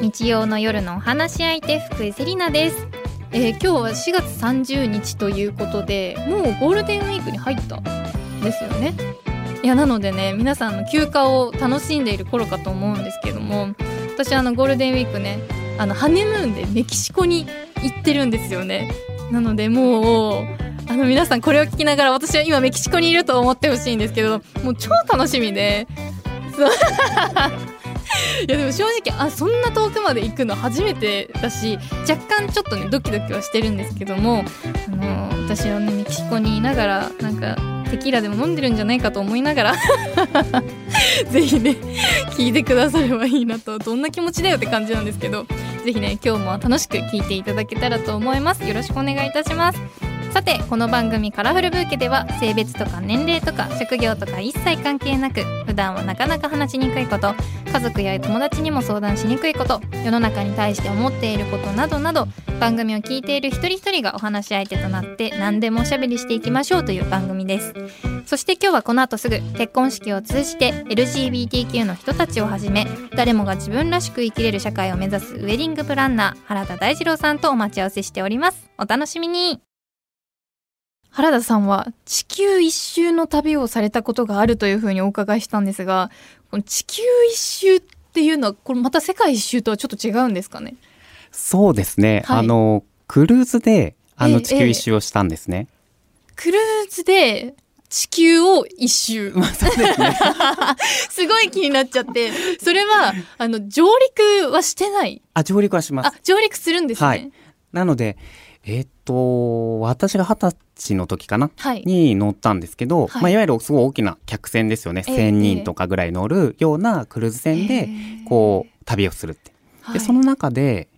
日曜の夜のお話し相手福井セリナです、えー今日は4月30日ということでもうゴールデンウィークに入ったですよね。いやなのでね皆さんの休暇を楽しんでいる頃かと思うんですけども私あのゴールデンウィークねあのハネムーンでメキシコに行ってるんですよね。なのでもうあの皆さんこれを聞きながら私は今メキシコにいると思ってほしいんですけどもう超楽しみで。そう。いやでも正直あそんな遠くまで行くの初めてだし若干ちょっとねドキドキはしてるんですけどもあの私はねメキシコにいながらなんかテキーラでも飲んでるんじゃないかと思いながら ぜひね聞いてくださればいいなとどんな気持ちだよって感じなんですけどぜひね今日も楽しく聞いていただけたらと思います。よろしくお願いいたします。さてこの番組「カラフルブーケ」では性別とか年齢とか職業とか一切関係なく普段はなかなか話しにくいこと家族や友達にも相談しにくいこと世の中に対して思っていることなどなど番組を聞いている一人一人がお話し相手となって何でもおしゃべりしていきましょうという番組です。そして今日はこの後すぐ結婚式を通じて LGBTQ の人たちをはじめ誰もが自分らしく生きれる社会を目指すウェディングプランナー原田大二郎さんとお待ち合わせしております。お楽しみに。原田さんは地球一周の旅をされたことがあるというふうにお伺いしたんですがこの地球一周っていうのはこれまた世界一周とはちょっと違うんですかね？そうですね。はいあの、クルーズで、あええの、地球一周をしたんですね。クルーズで地球を一周 まあ、すね。すごい気になっちゃってそれはあの上陸はしてない？あ、上陸はしますあ。上陸するんですねはいなので、えーっと、私が二十歳の時かな？はい。に乗ったんですけど、はい。まあ、いわゆるすごい大きな客船ですよね。ええ1000人とかぐらい乗るようなクルーズ船で、こう、旅をするって。で、その中で、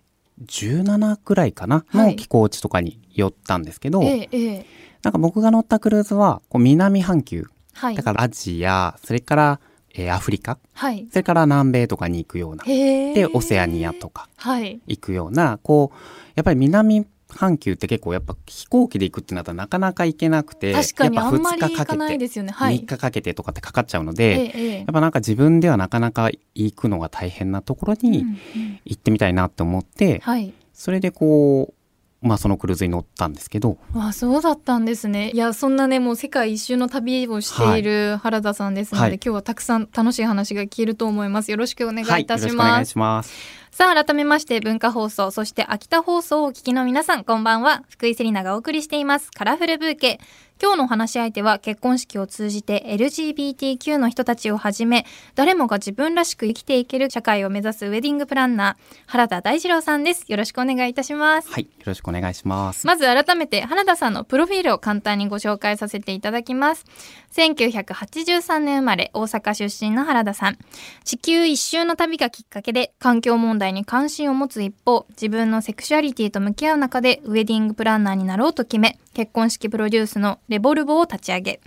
17くらいかな？はい。の寄港地とかに寄ったんですけど、ええええ。なんか僕が乗ったクルーズは、こう南半球。はい。だからアジア、それから、えーアフリカ、はい。それから南米とかに行くような。で、オセアニアとかはい。行くような、こう、やっぱり南半球って結構やっぱ飛行機で行くってなったらなかなか行けなくて、確かにやっぱあんまり2日かけて、ね。はい。3日かけてとかってかかっちゃうのえで、えええ。やっぱなんか自分ではなかなか行くのが大変なところにうんうん。行ってみたいなって思って、はい。それでこう、まあそのクルーズに乗ったんですけど、あそうだったんですね。いやそんなねもう世界一周の旅をしている原田さんですので、はい。今日はたくさん楽しい話が聞けると思います。よろしくお願いいたしよろしくお願ます、いします。さあ改めまして文化放送そして秋田放送をお聞きの皆さんこんばんは。福井セリナがお送りしています。カラフルブーケ今日のお話し相手は結婚式を通じて LGBTQ の人たちをはじめ誰もが自分らしく生きていける社会を目指すウェディングプランナー原田大二郎さんです。よろしくお願いいたします。はい、よろしくお願いします。まず改めて原田さんのプロフィールを簡単にご紹介させていただきます。1983年生まれ大阪出身の原田さん。地球一周の旅がきっかけで環境問題に関心を持つ一方自分のセクシュアリティと向き合う中でウェディングプランナーになろうと決め結婚式プロデュースのレボルボを立ち上げ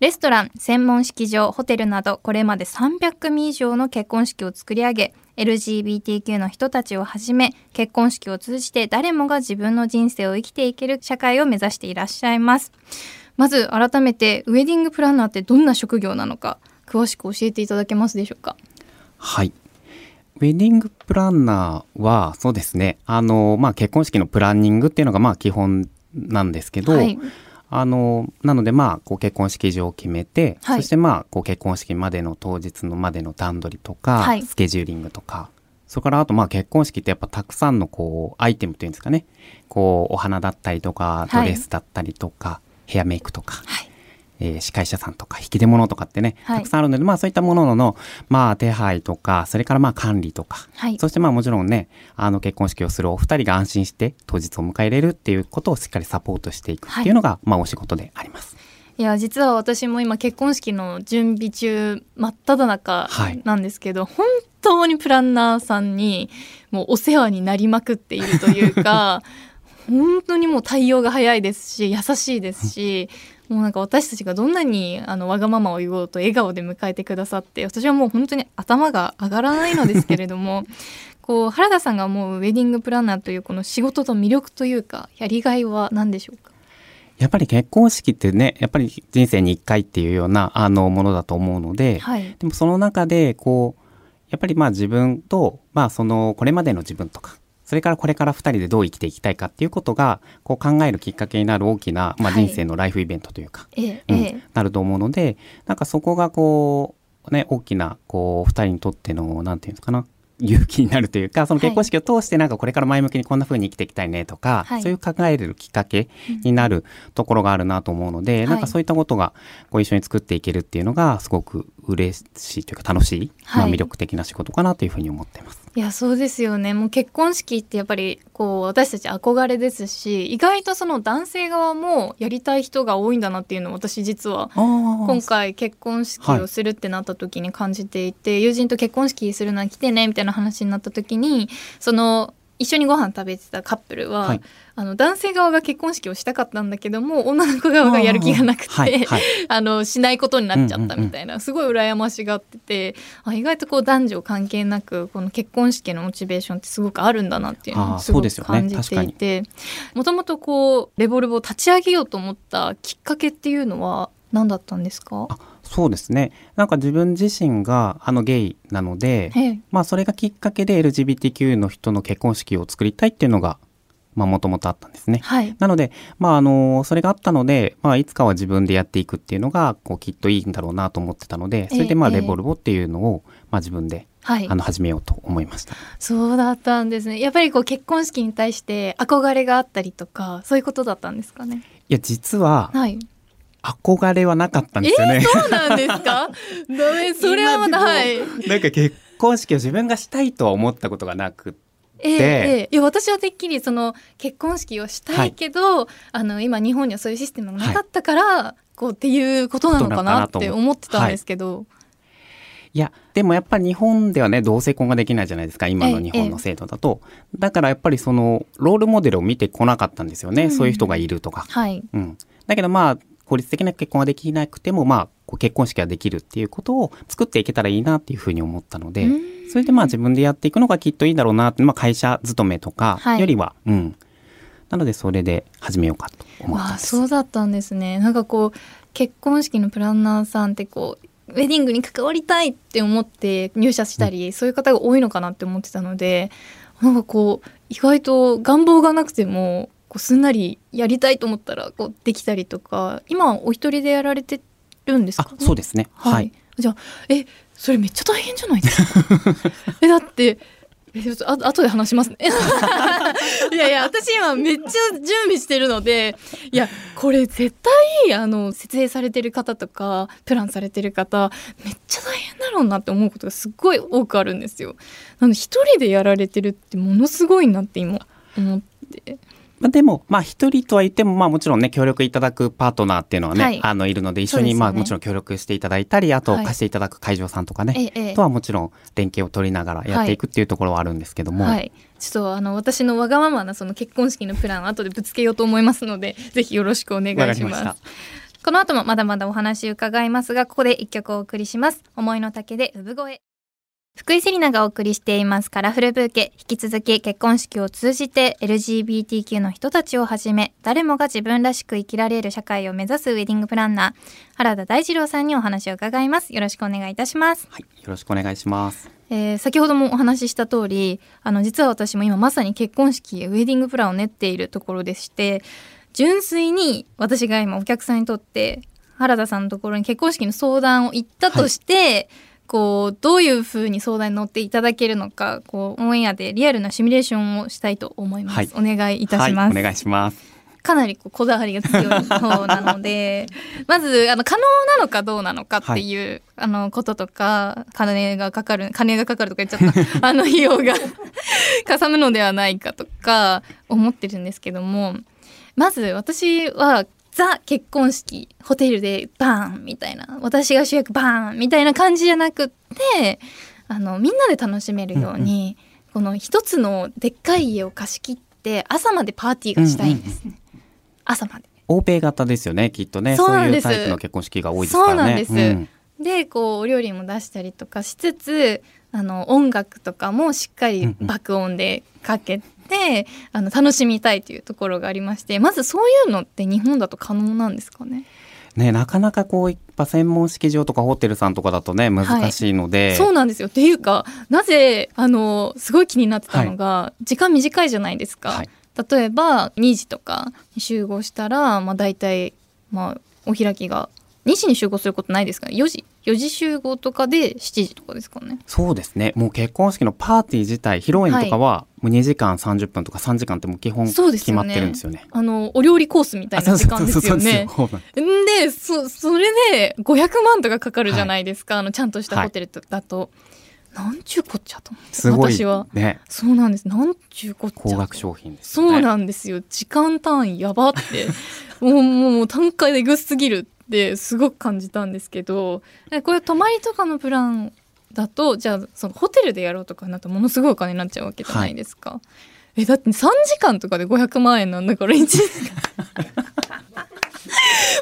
レストラン専門式場ホテルなどこれまで300組以上の結婚式を作り上げ LGBTQ の人たちをはじめ結婚式を通じて誰もが自分の人生を生きていける社会を目指していらっしゃいますまず改めてウェディングプランナーってどんな職業なのか詳しく教えていただけますでしょうか？はい。ウェディングプランナーは、そうですね。あの、まあ、結婚式のプランニングっていうのが、まあ、基本なんですけど、はい。あの、なので、まあ、こう、結婚式場を決めて、はい。そして、まあ、こう、結婚式までの当日のまでの段取りとか、はい。スケジューリングとか、それから、あと、まあ、結婚式ってやっぱたくさんの、こう、アイテムっていうんですかね。こう、お花だったりとか、はい。ドレスだったりとか、ヘアメイクとか、はいえー司会者さんとか引き出物とかってね、はい。たくさんあるので、まあそういったものの、まあ手配とか、それからまあ管理とか、はい。そしてまあもちろんね、あの結婚式をするお二人が安心して当日を迎え入れるっていうことをしっかりサポートしていくっていうのが、まあお仕事であります。いや実は私も今結婚式の準備中真っ只中はい。なんですけど、本当にプランナーさんにもうお世話になりまくっているというか 本当にもう対応が早いですし優しいですしもうなんか私たちがどんなにあのわがままを言おうと笑顔で迎えてくださって私はもう本当に頭が上がらないのですけれども こう原田さんが思うウェディングプランナーというこの仕事と魅力というかやりがいは何でしょうか？やっぱり結婚式ってね、やっぱり人生に一回っていうようなあのものだと思うので、はい。でもその中でこう、やっぱりまあ自分とまあそのこれまでの自分とかそれからこれから2人でどう生きていきたいかっていうことがこう考えるきっかけになる大きな、まあ、はい。人生のライフイベントというか、ええうんええ。なると思うのでなんかそこがこうね大きなこう2人にとってのなんていうんですかな勇気になるというかその結婚式を通してなんかこれから前向きにこんな風に生きていきたいねとか、はい。そういう考えるきっかけになるところがあるなと思うので、はい。なんかそういったことがこう一緒に作っていけるっていうのがすごく嬉しいというか楽しい、まあ、はい魅力的な仕事かなというふうに思ってます。いやそうですよね。もう結婚式ってやっぱりこう私たち憧れですし意外とその男性側もやりたい人が多いんだなっていうのを私実は今今回結婚式をするってなった時に感じていて、友人と結婚式するなら来てねみたいな話になった時にその一緒にご飯食べてたカップルは、はい。あの男性側が結婚式をしたかったんだけども女の子側がやる気がなくて、はいはい。あのしないことになっちゃったみたいな、すごい羨ましがっててあ意外とこう男女関係なくこの結婚式のモチベーションってすごくあるんだなっていうのをすごく感じていてもともとこうレボルブを立ち上げようと思ったきっかけっていうのは何だったんですか？あそうですね。なんか自分自身があのゲイなので、ええ。まあそれがきっかけで LGBTQ の人の結婚式を作りたいっていうのがまあもともとあったんですね。はい。なので、まあ、あの、それがあったので、まあ、いつかは自分でやっていくっていうのが、こう、きっといいんだろうなと思ってたので、それで、まあ、ええ。レボルボっていうのを、まあ、自分で、はい。あの、始めようと思いました。そうだったんですね。やっぱりこう結婚式に対して憧れがあったりとかそういうことだったんですかね？いや、実は、はい憧れはなかったんですよね。そうなんですか？ダメ それはまだ今はい。なんか結婚式を自分がしたいとは思ったことがなくええええいや私はてっきりその結婚式をしたいけど、あの今日本にはそういうシステムがなかったから、こうっていうことなのかなって思って。たんですけど、い。や、でもやっぱり日本ではね、同性婚ができないじゃないですか、今の日本の制度だと。だからやっぱりその、ロールモデルを見てこなかったんですよね。うん。そういう人がいるとか。はい。うん。だけどまあ、法律的な結婚はできなくても、まあ、結婚式ができるっていうことを作っていけたらいいなっていうふうに思ったので、うんそれでまあ自分でやっていくのがきっといいだろうなって、まあ会社勤めとかはいよりは、うん。なのでそれで始めようかと思ったんあです。そうだったんですねなんかこう結婚式のプランナーさんってこうウェディングに関わりたいって思って入社したり、そういう方が多いのかなって思ってたのでなんかこう意外と願望がなくてもこうすんなりやりたいと思ったらこうできたりとか今お一人でやられてるんですか？あ、そうですね。はい、はい。じゃあえそれめっちゃ大変じゃないですか？えだってえちょっとあ後で話しますね。いやいや私今めっちゃ準備してるのでいやこれ絶対あの設営されてる方とかプランされてる方めっちゃ大変だろうなって思うことがすっごい多くあるんですよ。なので一人でやられてるってものすごいなって今思ってまあ、でも、まあ、一人とは言っても、まあ、もちろんね、協力いただくパートナーっていうのはね、はい。あの、いるので、一緒に、まあ、もちろん協力していただいたり、あと、はい。貸していただく会場さんとかね、ええええ。とはもちろん、連携を取りながらやっていくっていうところはあるんですけども、はい、ちょっとあの私のわがままなその結婚式のプランを後でぶつけようと思いますので ぜひよろしくお願いします。この後もまだまだお話伺いますがここで一曲お送りします。思いの丈で産声福井セリナがお送りしています。カラフルブーケ。引き続き結婚式を通じて LGBTQ の人たちをはじめ誰もが自分らしく生きられる社会を目指すウェディングプランナー原田大二郎さんにお話を伺います。よろしくお願いいたします。はい。よろしくお願いします。えー先ほどもお話しした通りあの実は私も今まさに結婚式ウェディングプランを練っているところでして純粋に私が今お客さんにとって原田さんのところに結婚式の相談を行ったとして、こうどういうふうに相談に乗っていただけるのかこうオンエアでリアルなシミュレーションをしたいと思います、はいお願いいたします、はい。お願いします。かなりこうこだわりが強い方なので まずあの可能なのかどうなのかっていう、あのこととか金がかかる金がかかるとか言っちゃった あの費用が かさむのではないかとか思ってるんですけどもまず私はザ結婚式ホテルでバーンみたいな私が主役バーンみたいな感じじゃなくってあのみんなで楽しめるように、この一つのでっかい家を貸し切って朝までパーティーがしたいんですね、朝まで。欧米型ですよね、きっとね。そうういうタイプの結婚式が多いですからね。そうなんですうんでこうお料理も出したりとかしつつあの音楽とかもしっかり爆音でかけて、あの楽しみたいというところがありましてまずそういうのって日本だと可能なんですかね？ね、なかなかこういった専門式場とかホテルさんとかだとね難しいので、そうなんですよ。っていうかなぜあのすごい気になってたのが、時間短いじゃないですか、はい。例えば2時とかに集合したら、まあ、大体、まあ、お開きが2時に集合することないですかね？4時4時集合とかで7時とかですかね。そうですね。もう結婚式のパーティー自体披露宴とかはもう2時間30分とか3時間ってもう基本そうですよね。決まってるんですよね。あのお料理コースみたいな時間ですよね。でそそれで500万とかかかるじゃないですか、あのちゃんとしたホテルだと、なんちゅうこっちゃとすごい私は。ね。そうなんです。なんちゅうこっちゃ高額商品ですそ。うなんですよ。時間単位やばって。もうもう単価でぐすぎるってすごく感じたんですけどえこれ泊まりとかのプランだとじゃあそのホテルでやろうとかになったらものすごいお金になっちゃうわけじゃないですか。えだって3時間とかで500万円なんだから1時間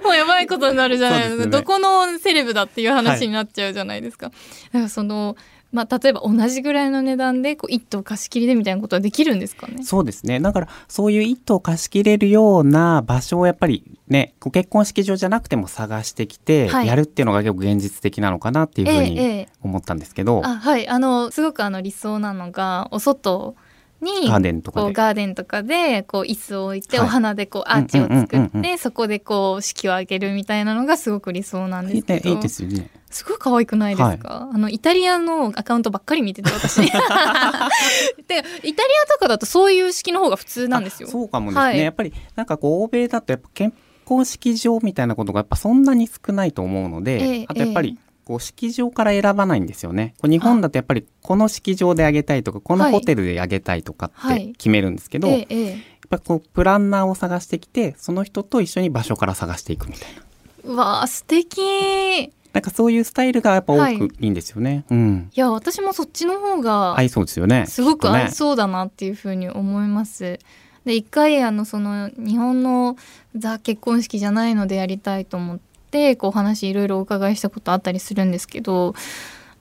もうやばいことになるじゃないですか。ね。どこのセレブだっていう話になっちゃうじゃないですか。だからそのまあ、例えば同じぐらいの値段でこう一棟貸し切りでみたいなことはできるんですかね？そうですね。だから、そういう一棟を貸し切れるような場所をやっぱりね、ご結婚式場じゃなくても探してきて、はい。やるっていうのが結構現実的なのかなっていうふうにええええ。思ったんですけど、あはい。あのすごくあの理想なのがお外にガーデンとかで。こうガーデンとかでこう椅子を置いて、はい。お花でこうアーチを作って、そこでこう式を挙げるみたいなのがすごく理想なんですけど。いいですよね。すごい可愛くないですか、あのイタリアのアカウントばっかり見てて私。でイタリアとかだとそういう式の方が普通なんですよ。あそうかもですね、はい。やっぱりなんかこう欧米だとやっぱ結婚式場みたいなことがやっぱそんなに少ないと思うので、ええあとやっぱりこう式場から選ばないんですよね。こう日本だとやっぱりこの式場であげたいとかこのはい。ホテルであげたいとかってはい。決めるんですけど、やっええ。ええぱりこうプランナーを探してきてその人と一緒に場所から探していくみたいな。うわあ素敵。いなんかそういうスタイルがやっぱ多はいくいいんですよね。うん。や私もそっちの方が合いそうですよね。すごく合いそうだなっていうふうに思います。で一回あのその日本のザ結婚式じゃないのでやりたいと思ってこうお話いろいろお伺いしたことあったりするんですけど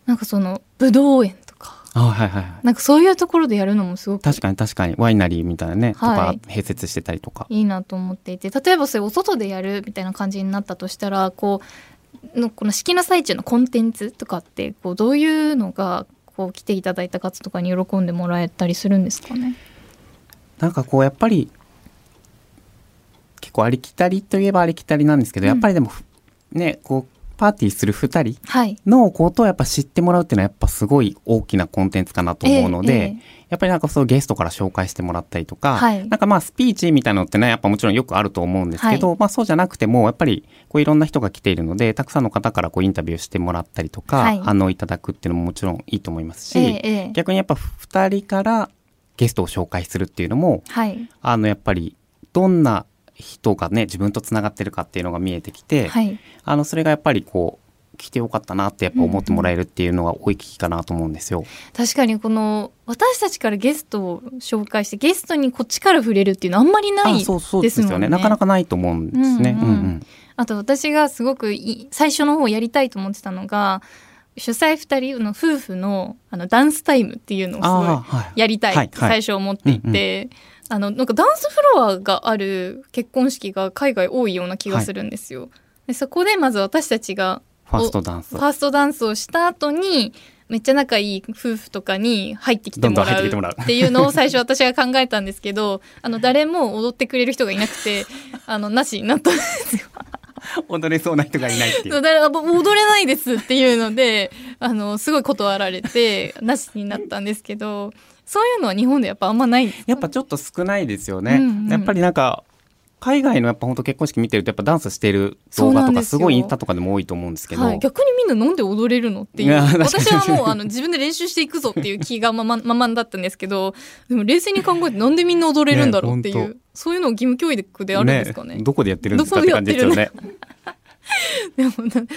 なんかその武道園とかあはいはいはい。なんかそういうところでやるのもすごく確かに確かにワイナリーみたいなね、はいとか併設してたりとか。いいなと思っていて例えばそれお外でやるみたいな感じになったとしたらこうのこの式の最中のコンテンツとかってこうどういうのがこう来ていただいた方とかに喜んでもらえたりするんですかね？なんかこうやっぱり結構ありきたりといえばありきたりなんですけど、うん。やっぱりでもふねこうパーティーする2人はい。のことをやっぱ知ってもらうっていうのはやっぱすごい大きなコンテンツかなと思うので、えええやっぱりなんかそうゲストから紹介してもらったりとか、はい。なんかまあスピーチみたいなのってねやっぱもちろんよくあると思うんですけど、まあそうじゃなくてもやっぱりこういろんな人が来ているのでたくさんの方からこうインタビューしてもらったりとか、はい。反応いただくっていうのももちろんいいと思いますし、ええええ。逆にやっぱ2人からゲストを紹介するっていうのもはい。あのやっぱりどんな人がね自分とつながってるかっていうのが見えてきて、はい。あのそれがやっぱりこう来てよかったなってやっぱ思ってもらえるっていうのが多い危機かなと思うんですよ。確かにこの私たちからゲストを紹介してゲストにこっちから触れるっていうのあんまりないですもんね。なかなかないと思うんですね。うんうん。うんうんあと私がすごくいい最初の方やりたいと思ってたのが主催2人の夫婦のあのダンスタイムっていうのをすごいやりたいってはいはい。最初思っていて、あのなんかダンスフロアがある結婚式が海外多いような気がするんですよ。でそこでまず私たちがファーストダンスファーストダンスをした後にめっちゃ仲いい夫婦とかに入ってきてもらう入っていうのを最初私が考えたんですけど あの誰も踊ってくれる人がいなくてあのなしになったんですよ。踊れそうな人がいないっていう踊れないですっていうのであのすごい断られてなしになったんですけどそういうのは日本でやっぱあんまない。やっぱちょっと少ないですよね。うんうん。やっぱりなんか海外のやっぱ本当結婚式見てるとやっぱダンスしてる動画とかすごいインスタとかでも多いと思うんですけど、はい、逆にみんななんで踊れるのっていう。私はもうあの自分で練習していくぞっていう気がままままだったんですけどでも冷静に考えてなんでみんな踊れるんだろうっていう、ねそういうのを義務教育であるんですかね。どこでやってるんですかって感じですよね。でも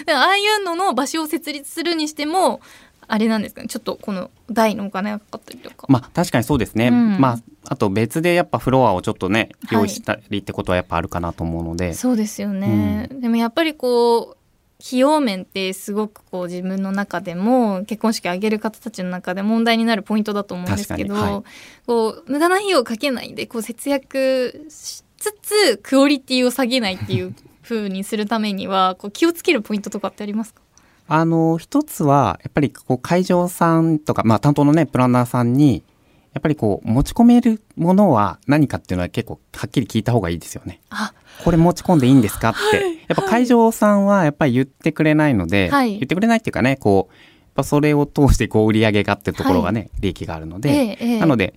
ああいうのの場所を設立するにしてもあれなんですかね。ちょっとこの台のお金がかかったりとか、まあ確かにそうですね。うん。まああと別でやっぱフロアをちょっとねはい用意したりってことはやっぱあるかなと思うので、そうですよね、でもやっぱりこう費用面ってすごくこう自分の中でも結婚式を挙げる方たちの中で問題になるポイントだと思うんですけど、はい。こう無駄な費用をかけないでこう節約しつつクオリティを下げないっていう風にするためにはこう気をつけるポイントとかってありますか？あの一つはやっぱりこう会場さんとか、まあ、担当のねプランナーさんにやっぱりこう持ち込めるものは何かっていうのは結構はっきり聞いた方がいいですよね。あ。これ持ち込んでいいんですか？って、はい。やっぱ会場さんはやっぱり言ってくれないので、はい。言ってくれないっていうかねこうやっぱそれを通してこう売り上げがってところがね、利益があるので、ええええ。なので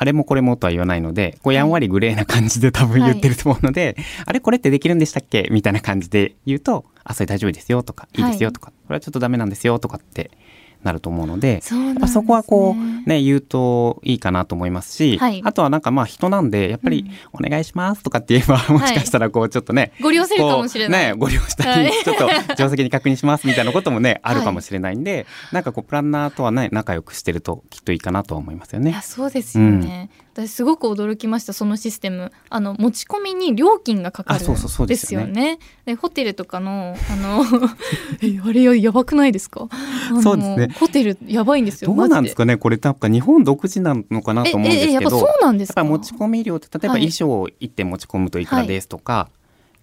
あれもこれもとは言わないのでこうやんわりグレーな感じで多分言ってると思うので、あれこれってできるんでしたっけみたいな感じで言うとあそれ大丈夫ですよとかいいですよとか、これはちょっとダメなんですよとかってなると思うのでね。やっぱそこはこうね言うといいかなと思いますし、はい。あとはなんかまあ人なんでやっぱり「お願いします」とかって言えばもしかしたらこうちょっとね、ご利用するかもしれない、ね、ご利用したり、はい。ちょっと定石に確認しますみたいなこともね、あるかもしれないんで、なんかこう、プランナーとはね、仲良くしてるときっといいかなとは思いますよね。そうですよね、私すごく驚きましたそのシステム。あの持ち込みに料金がかかるうですすよよね。でホテルとかのあの えあれややばくないですか？そうですね。ホテルやばいんですよどうなんですかね？これなんか日本独自なのかなと思うんですけど、やっぱそうなんですか？持ち込み料って例えばはい。衣装を1点持ち込むといくらですとか、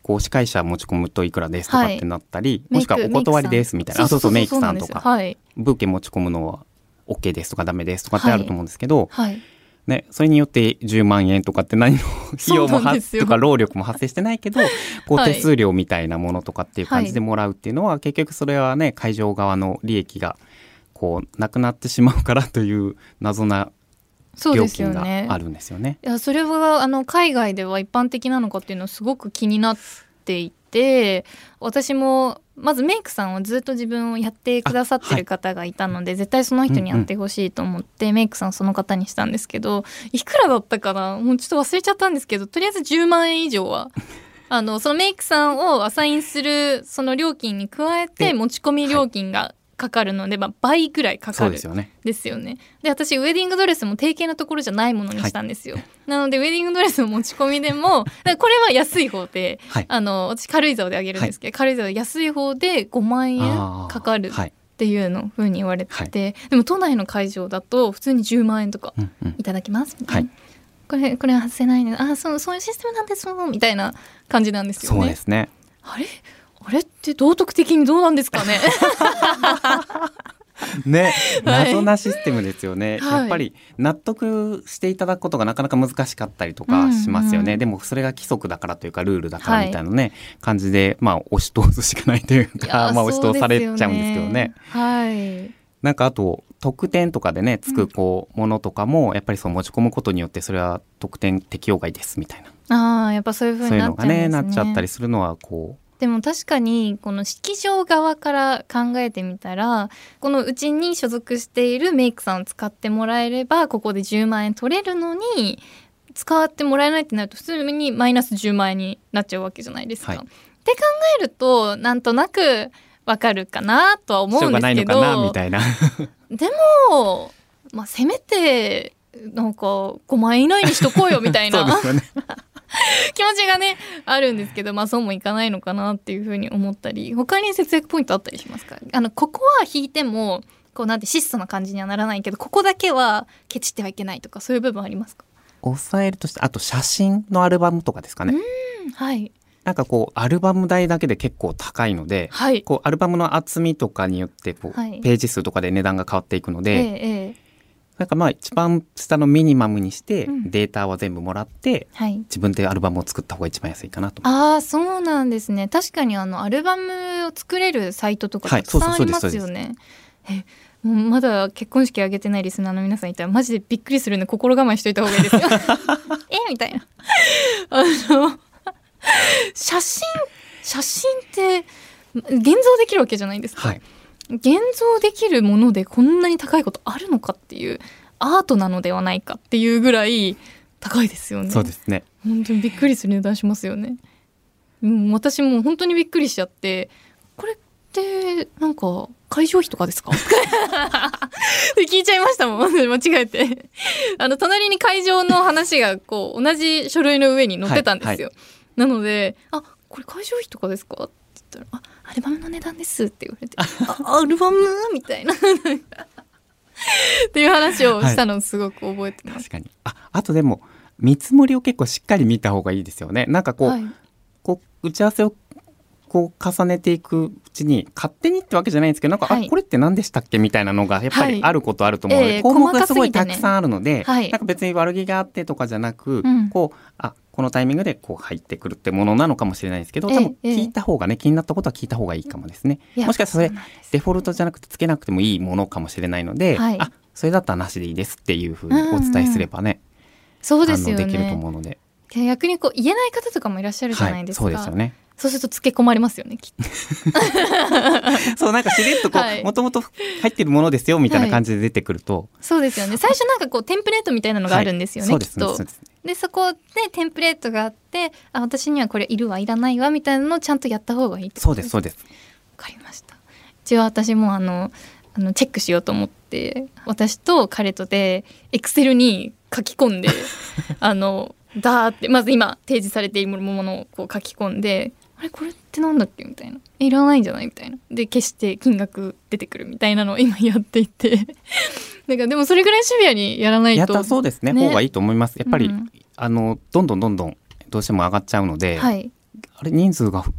こう司会者持ち込むといくらですとかってなったり、もしくはお断りですみたいな。あそうそうメイクさんとか。はい。ブーケ持ち込むのは OK ですとかダメですとかってあると思うんですけど、はいね、それによって10万円とかって何の 費用もそうなんですよ。発とか労力も発生してないけど こうはい。手数料みたいなものとかっていう感じでもらうっていうのは、結局それはね会場側の利益がこうなくなってしまうからという謎な料金がねあるんですよね。いやそれはあの海外では一般的なのかっていうのはすごく気になっていて私もまずメイクさんをずっと自分をやってくださってる方がいたので、絶対その人にやってほしいと思って、メイクさんその方にしたんですけどいくらだったかな？もうちょっと忘れちゃったんですけどとりあえず10万円以上は。あのそのメイクさんをアサインするその料金に加えてで持ち込み料金がかかるので、まあ、倍ぐらいかかるですよね。ですよね。で私ウェディングドレスも定型なところじゃないものにしたんですよ。なのでウェディングドレスの持ち込みでもこれは安い方ではい。あの私軽井沢であげるんですけど、軽井沢で安い方で5万円かかるはい。っていうのふうに言われてて、でも都内の会場だと普通に10万円とかうんうんいただきますみたいな。はいこれこれは外せないのあそうそういうシステムなんですみたいな感じなんですよね。そうですね。あれ？あれって道徳的にどうなんですかね？ね、はい謎なシステムですよね、はいやっぱり納得していただくことがなかなか難しかったりとかしますよね、うんうんでもそれが規則だからというかルールだからみたいなね、感じでまあ押し通すしかないというかまあ押し通されちゃうんですけどね。はい。なんかあと特典とかでねつくこうものとかもやっぱりそう持ち込むことによってそれは特典適用外ですみたいなああやっぱそういう風そういうのがになっちゃうんですね。ねなっちゃったりするのはこでも確かにこの式場側から考えてみたらこのうちに所属しているメイクさんを使ってもらえればここで10万円取れるのに使ってもらえないってなると普通にマイナス10万円になっちゃうわけじゃないですか。はい。って考えるとなんとなくわかるかなとはう思うんしょうがないですけどのかなみたいな。でも、まあ、せめてなんか5万円以内にしとこうよみたいな。そうですよね。気持ちがねあるんですけどまあそうもいかないのかなっていうふうに思ったり他に節約ポイントあったりしますか？あのここは引いてもこうなんて質素な感じにはならないけどここだけはケチってはいけないとかそういう部分ありますか、抑えるとしてあと写真のアルバムとかですかね、うん、はい。なんかこうアルバム代だけで結構高いので、はい。こうアルバムの厚みとかによってこう、はい。ページ数とかで値段が変わっていくのえで、えええなんかまあ一番下のミニマムにして、うんデータは全部もらってはい自分でアルバムを作った方が一番安いかなと。ああそうなんですね確かにあのアルバムを作れるサイトとかはいたくさんありますすよね。えもうまだ結婚式挙げてないリスナーの皆さんいたらマジでびっくりするんで心構えしといた方がいいですよ。えみたいな。あの写真写真って現像できるわけじゃないですか。はい、現像できるものでこんなに高いことあるのかっていうアートなのではないかっていうぐらい高いですよね。そうですね。本当にびっくりする値段しますよね。うん、私も本当にびっくりしちゃってこれってなんか会場費とかですか？聞いちゃいましたもん間違えてあの隣に会場の話がこう同じ書類の上に載ってたんですよ、なので「あこれ会場費とかですか?」って言ったら「あアルバムの値段です」って言われて「あ。アルバム?」みたいな。っていう話をしたのをすごく覚えてます。確かに。ああとでも見積もりを結構しっかり見た方がいいですよね。なんかこう、はい。こう打ち合わせをこう重ねていくうちに勝手にってわけじゃないんですけどなんか、はい。あこれって何でしたっけ？みたいなのがやっぱはい。りあることあると思うので、ええ項目がすごいたくさんあるので、はい。なんか別に悪気があってとかじゃなく、うん。こうあこのタイミングでこう入ってくるってものなのかもしれないですけどええ多分ええ。聞いた方がね気になったことは聞いた方がいいかもですね。もしかしたらそれデフォルトじゃなくてつけなくてもいいものかもしれないので、はい。あそれだったらなしでいいですっていうふうにお伝えすればね、そうですよ反応できるとね思うので、逆にこう言えない方とかもいらっしゃるじゃないですか、そうですよね。そうするとつけ込まれますよねきっと。そうなんかしれっとこはい。うもともと入ってるものですよみたいな感じで出てくると、そうですよね。最初なんかこうテンプレートみたいなのがあるんですよね、はい。きっと。ねそうですねでそこでテンプレートがあってあ私にはこれいるわいらないわみたいなのをちゃんとやった方がいいそうですそうです。わかりました。一応私もあのあのチェックしようと思って私と彼とでエクセルに書き込んで あのダーってまず今提示されているものをこう書き込んであれこれってなんだっけみたいな。えいらないんじゃないみたいな。で消して金額出てくるみたいなのを今やっていてなんかでもそれぐらいシビアにやらないとやったそうですね。ね。方がいいと思います。やっぱり、うんあのどんどんどんどんどうしても上がっちゃうので、はい。あれ人数がふ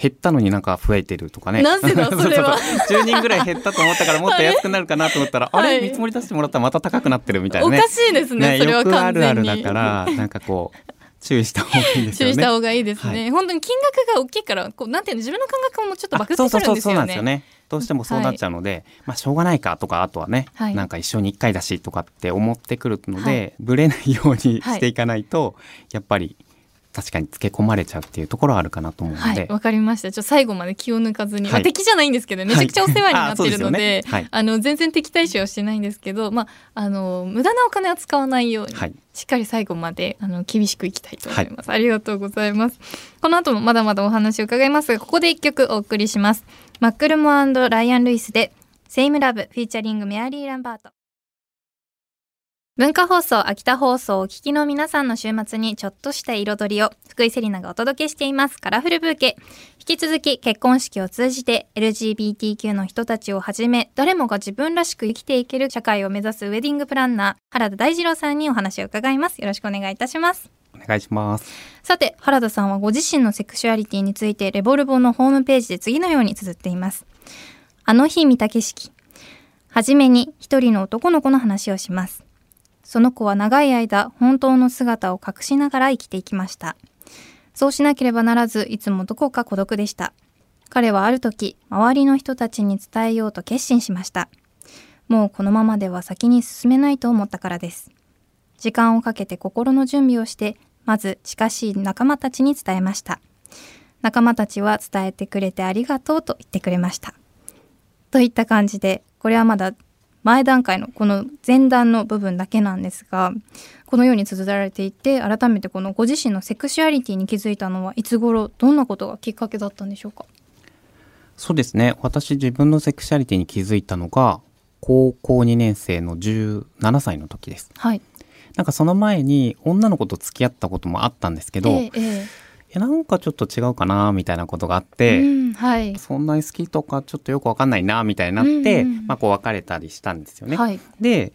減ったのになんか増えてるとかね。なぜだ それは。うそう10人ぐらい減ったと思ったからもっと安くなるかなと思ったら、あ はい。れ？見積もり出してもらったらまた高くなってるみたいなね。おかしいですねそれはよくあ完全にるあるだからなんかこう注意した方がいいですよね。注意した方がいいですね、はい。本当に金額が大きいからこうなんていうの自分の感覚もちょっとバクってくるそうそうなんんですよね。ね。どうしてもそうなっちゃうので、まあしょうがないかとかあとはね、はい。なんか一生に一回だしとかって思ってくるので、はい。ブレないようにしていかないと、やっぱり確かにつけ込まれちゃうっていうところはあるかなと思うので、はいわかりました。ちょっと最後まで気を抜かずに、はい。まあ敵じゃないんですけどめちゃくちゃお世話になってるので,、はい。あの全然敵対視はしてないんですけど、まあ、あの無駄なお金は使わないように、はい。しっかり最後まであの厳しくいきたいと思います、ありがとうございます。この後もまだまだお話を伺いますがここで一曲お送りします。マックルモライアン・ルイスでセイムラブフィーチャリングメアリー・ランバート文化放送秋田放送をお聞きの皆さんの週末にちょっとした彩りを福井セリナがお届けしています。カラフルブーケ。引き続き結婚式を通じて LGBTQ の人たちをはじめ誰もが自分らしく生きていける社会を目指すウェディングプランナー原田大二郎さんにお話を伺います。よろしくお願いいたします。お願いします。さて原田さんはご自身のセクシュアリティについてレボルボのホームページで次のように綴っています。あの日見た景色。はじめに一人の男の子の話をしますその子は長い間本当の姿を隠しながら生きていきました。そうしなければならずいつもどこか孤独でした。彼はある時周りの人たちに伝えようと決心しました。もうこのままでは先に進めないと思ったからです。時間をかけて心の準備をしてまず近しい仲間たちに伝えました。仲間たちは伝えてくれてありがとうと言ってくれました。といった感じでこれはまだ前段階のこの前段の部分だけなんですがこのように綴られていて改めてこのご自身のセクシュアリティに気づいたのはいつ頃どんなことがきっかけだったんでしょうか？そうですね。私自分のセクシャリティに気づいたのが高校2年生の17歳の時です。はいなんかその前に女の子と付き合ったこともあったんですけど、ええええなんかちょっと違うかなみたいなことがあっえて、うんはいそんなに好きとかちょっとよくわかんないなみたいになって、うんうんうんまあこう別れたりしたんですよね。はいで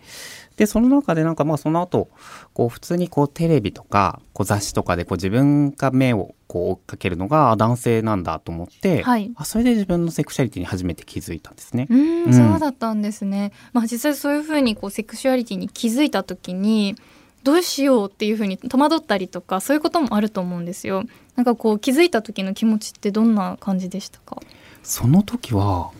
でその中でなんかまあその後こう普通にこうテレビとかこう雑誌とかでこう自分が目をこう追っかけるのがあ男性なんだと思って、はいあそれで自分のセクシャリティに初めて気づいたんですね。うーん、うんそうだったんですね。まあ実際そういうふうにこうセクシュアリティに気づいた時にどうしようっていうふうに戸惑ったりとかそういうこともあると思うんですよ。なんかこう気づいた時の気持ちってどんな感じでしたか？その時は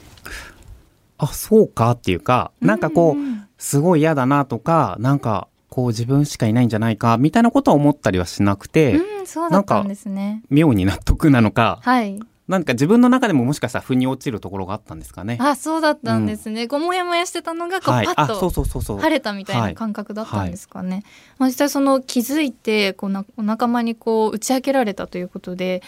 あそうかっていうかなんかこう、んすごい嫌だなとかなんかこう自分しかいないんじゃないかみたいなことは思ったりはしなくて、うん、そうだったんですね。妙に納得なのかはい。なんか自分の中でももしかしたら腑に落ちるところがあったんですかね。あ、そうだったんですね。こうモヤモヤしてたのがこう、はい、パッあそうとそうそうそう晴れたみたいな感覚だったんですかね。まあ実際その気づいてこうなお仲間にこう打ち明けられたということで。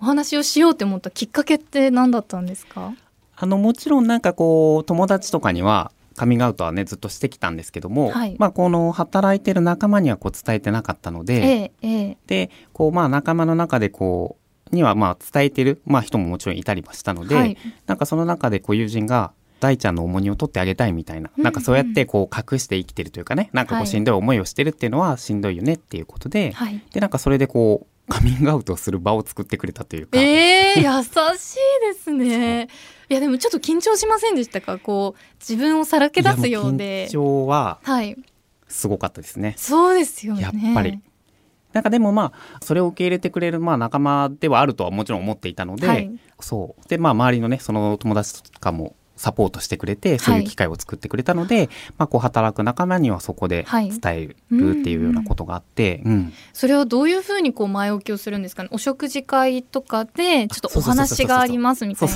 お話をしようって思ったきっかけって何だったんですか？あのもちろんなんかこう友達とかにはカミングアウトはねずっとしてきたんですけども、はいまあこの働いてる仲間にはこう伝えてなかったので、ええええ。でこうまあ仲間の中でこうにはまあ伝えてる、まあ、人ももちろんいたりはしたので、はい。なんかその中でこう友人が大ちゃんの重荷を取ってあげたいみたいな、うんなんかそうやってこう隠して生きてるというかねなんかこはいうしんどい思いをしてるっていうのはしんどいよねっていうことで、はい。でなんかそれでこうカミングアウトをする場を作ってくれたというか、えー、優しいですね。いやでもちょっと緊張しませんでしたか？こう自分をさらけ出すようで。緊張ははい。すごかったですね。そうですよね。やっぱりなんかでもまあそれを受け入れてくれるまあ仲間ではあるとはもちろん思っていたので、はい。そう。でまあ周りのねその友達とかもサポートしてくれてそういう機会を作ってくれたので、まあこう働く仲間にはそこではい。伝えるっていうようなことがあって、うん。それはどういうふうにこう前置きをするんですかね？お食事会とかでちょっとお話がありますみたいな。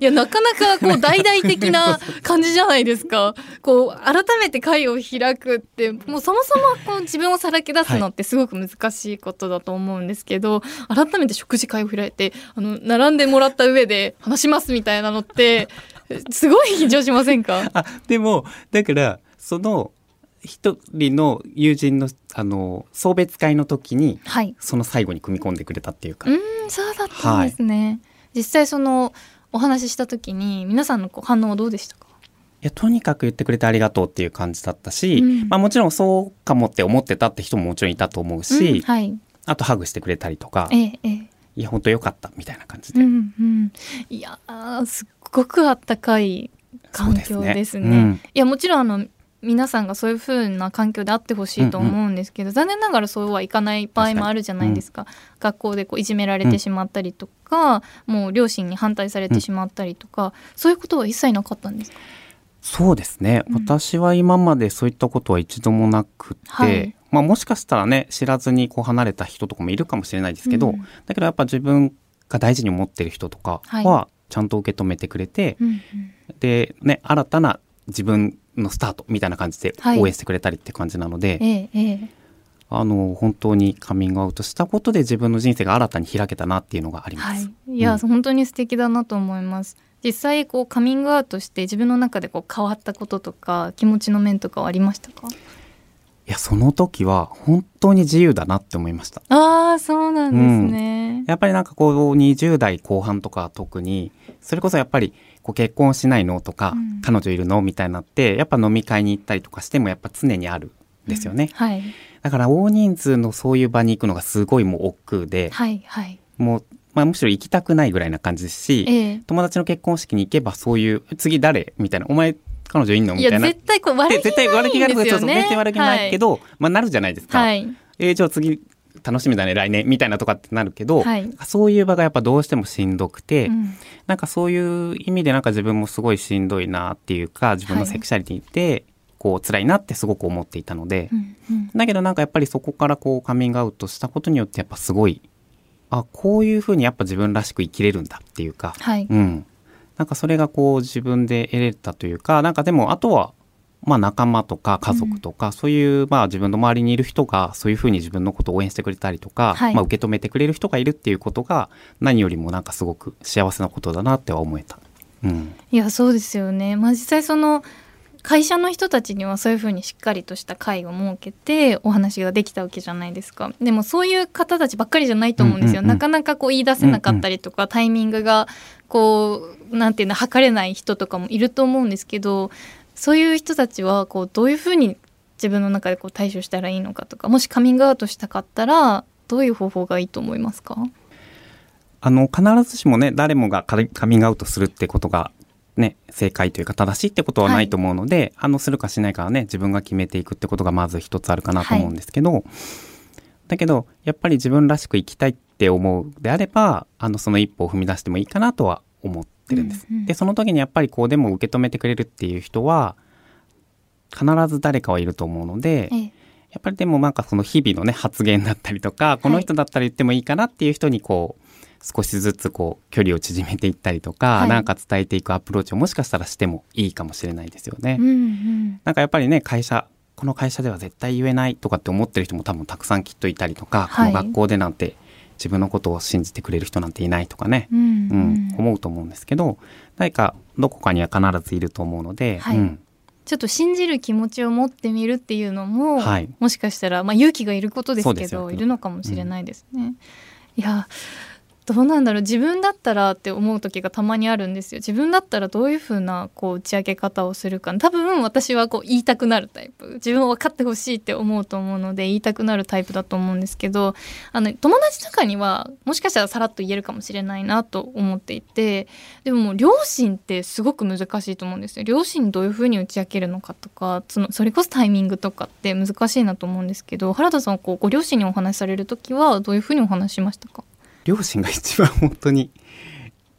いやなかなかこう大々的な 感じじゃないですか。こう改めて会を開くってもうそもそもこう自分をさらけ出すのってすごく難しいことだと思うんですけど、改めて食事会を開いてあの並んでもらった上で話しますみたいなのってすごい緊張しませんか？あでもだからその一人の友人のあの送別会の時にはい。その最後に組み込んでくれたっていうか、うんそうだったんですね、実際そのお話しした時に皆さんのこう反応はどうでしたか？いやとにかく言ってくれてありがとうっていう感じだったし、うん。まあ、もちろんそうかもって思ってたって人ももちろんいたと思うし、うんはい。あとハグしてくれたりとかええええ。いや本当よかったみたいな感じで、うんうん。いやーすっごくあったかい環境ですね。うん。いやもちろんあの皆さんがそういう風な環境であってほしいと思うんですけど、残念ながらそうはいかない場合もあるじゃないですか。学校でこういじめられてしまったりとか、もう両親に反対されてしまったりとか、そういうことは一切なかったんですか？そうですね、うん。私は今までそういったことは一度もなくて、はい。まあ、もしかしたらね知らずにこう離れた人とかもいるかもしれないですけど、うん。だけどやっぱ自分が大事に思ってる人とかははちゃんと受け止めてくれて、うんうん。でね新たな自分のスタートみたいな感じではい。応援してくれたりって感じなので、ええええ。あの本当にカミングアウトしたことで自分の人生が新たに開けたなっていうのがありまはす。い、いや、うん。本当に素敵だなと思います。実際こうカミングアウトして自分の中でこう変わったこととか気持ちの面とかはありましたか？いやその時は本当に自由だなって思いました。ああそうなんですね、やっぱりなんかこう20代後半とか特にそれこそやっぱりこう結婚しないのとか、うん。彼女いるのみたいになってやっぱ飲み会に行ったりとかしてもやっぱ常にあるんですよね、はい。だから大人数のそういう場に行くのがすごいもう億劫で、はいはい。もう、まあ、むしろ行きたくないぐらいな感じですし、ええ。友達の結婚式に行けばそういう次誰みたいなお前彼女いんの？みたいな。いや絶対こう悪気絶対悪気があるないんですよねそうそう絶対悪気ないけど、まあなるじゃないですか、はい、はいえーじゃあ次楽しみだね来年みたいなとかってなるけど、はい。そういう場がやっぱどうしてもしんどくて、うん。なんかそういう意味でなんか自分もすごいしんどいなっていうか自分のセクシャリティってこう辛いなってすごく思っていたので、うんうん。だけどなんかやっぱりそこからこうカミングアウトしたことによってやっぱすごいあこういうふうにやっぱ自分らしく生きれるんだっていうか、はい。うん、なんかそれがこう自分で得れたというかなんかでもあとはまあ仲間とか家族とか、そういうまあ自分の周りにいる人がそういうふうに自分のことを応援してくれたりとか、はい。まあ、受け止めてくれる人がいるっていうことが何よりもなんかすごく幸せなことだなっては思えた。うん、いやそうですよね、まあ、実際その会社の人たちにはそういうふうにしっかりとした会を設けてお話ができたわけじゃないですか。でもそういう方たちばっかりじゃないと思うんですよ、うんうんうん。なかなかこう言い出せなかったりとか、タイミングがこうなんていうの測れない人とかもいると思うんですけどそういう人たちはこうどういうふうに自分の中でこう対処したらいいのかとかもしカミングアウトしたかったらどういう方法がいいと思いますか？あの必ずしもね誰もがカミングアウトするってことがね正解というか正しいってことはないと思うので、あのするかしないかはね自分が決めていくってことがまず一つあるかなと思うんですけど、だけどやっぱり自分らしく生きたいって思うであればあのその一歩を踏み出してもいいかなとは思ってるんです。うんうん。でその時にやっぱりこうでも受け止めてくれるっていう人は必ず誰かはいると思うので、ええ。やっぱりでもなんかその日々のね発言だったりとか、この人だったら言ってもいいかなっていう人にこう少しずつこう距離を縮めていったりとか、はい。なんか伝えていくアプローチをもしかしたらしてもいいかもしれないですよね。うんうん。なんかやっぱりね会社この会社では絶対言えないとかって思ってる人も多分たくさんきっといたりとか、はい。この学校でなんて自分のことを信じてくれる人なんていないとかね、うんううんん思うと思うんですけど誰かどこかには必ずいると思うので、はい。うん。ちょっと信じる気持ちを持ってみるっていうのも、はい。もしかしたら、まあ、勇気がいることですけどいるのかもしれないですね。いやどうなんだろう。自分だったらって思う時がたまにあるんですよ。自分だったらどういう風なこう打ち明け方をするか。多分私はこう言いたくなるタイプ。自分を分かってほしいって思うと思うので言いたくなるタイプだと思うんですけどあの友達とかにはもしかしたらさらっと言えるかもしれないなと思っていてでももう両親ってすごく難しいと思うんですよ。両親にどういう風に打ち明けるのかとかそのそれこそタイミングとかって難しいなと思うんですけど原田さんこうご両親にお話しされる時はどういう風にお話ししましたか？両親が一番本当に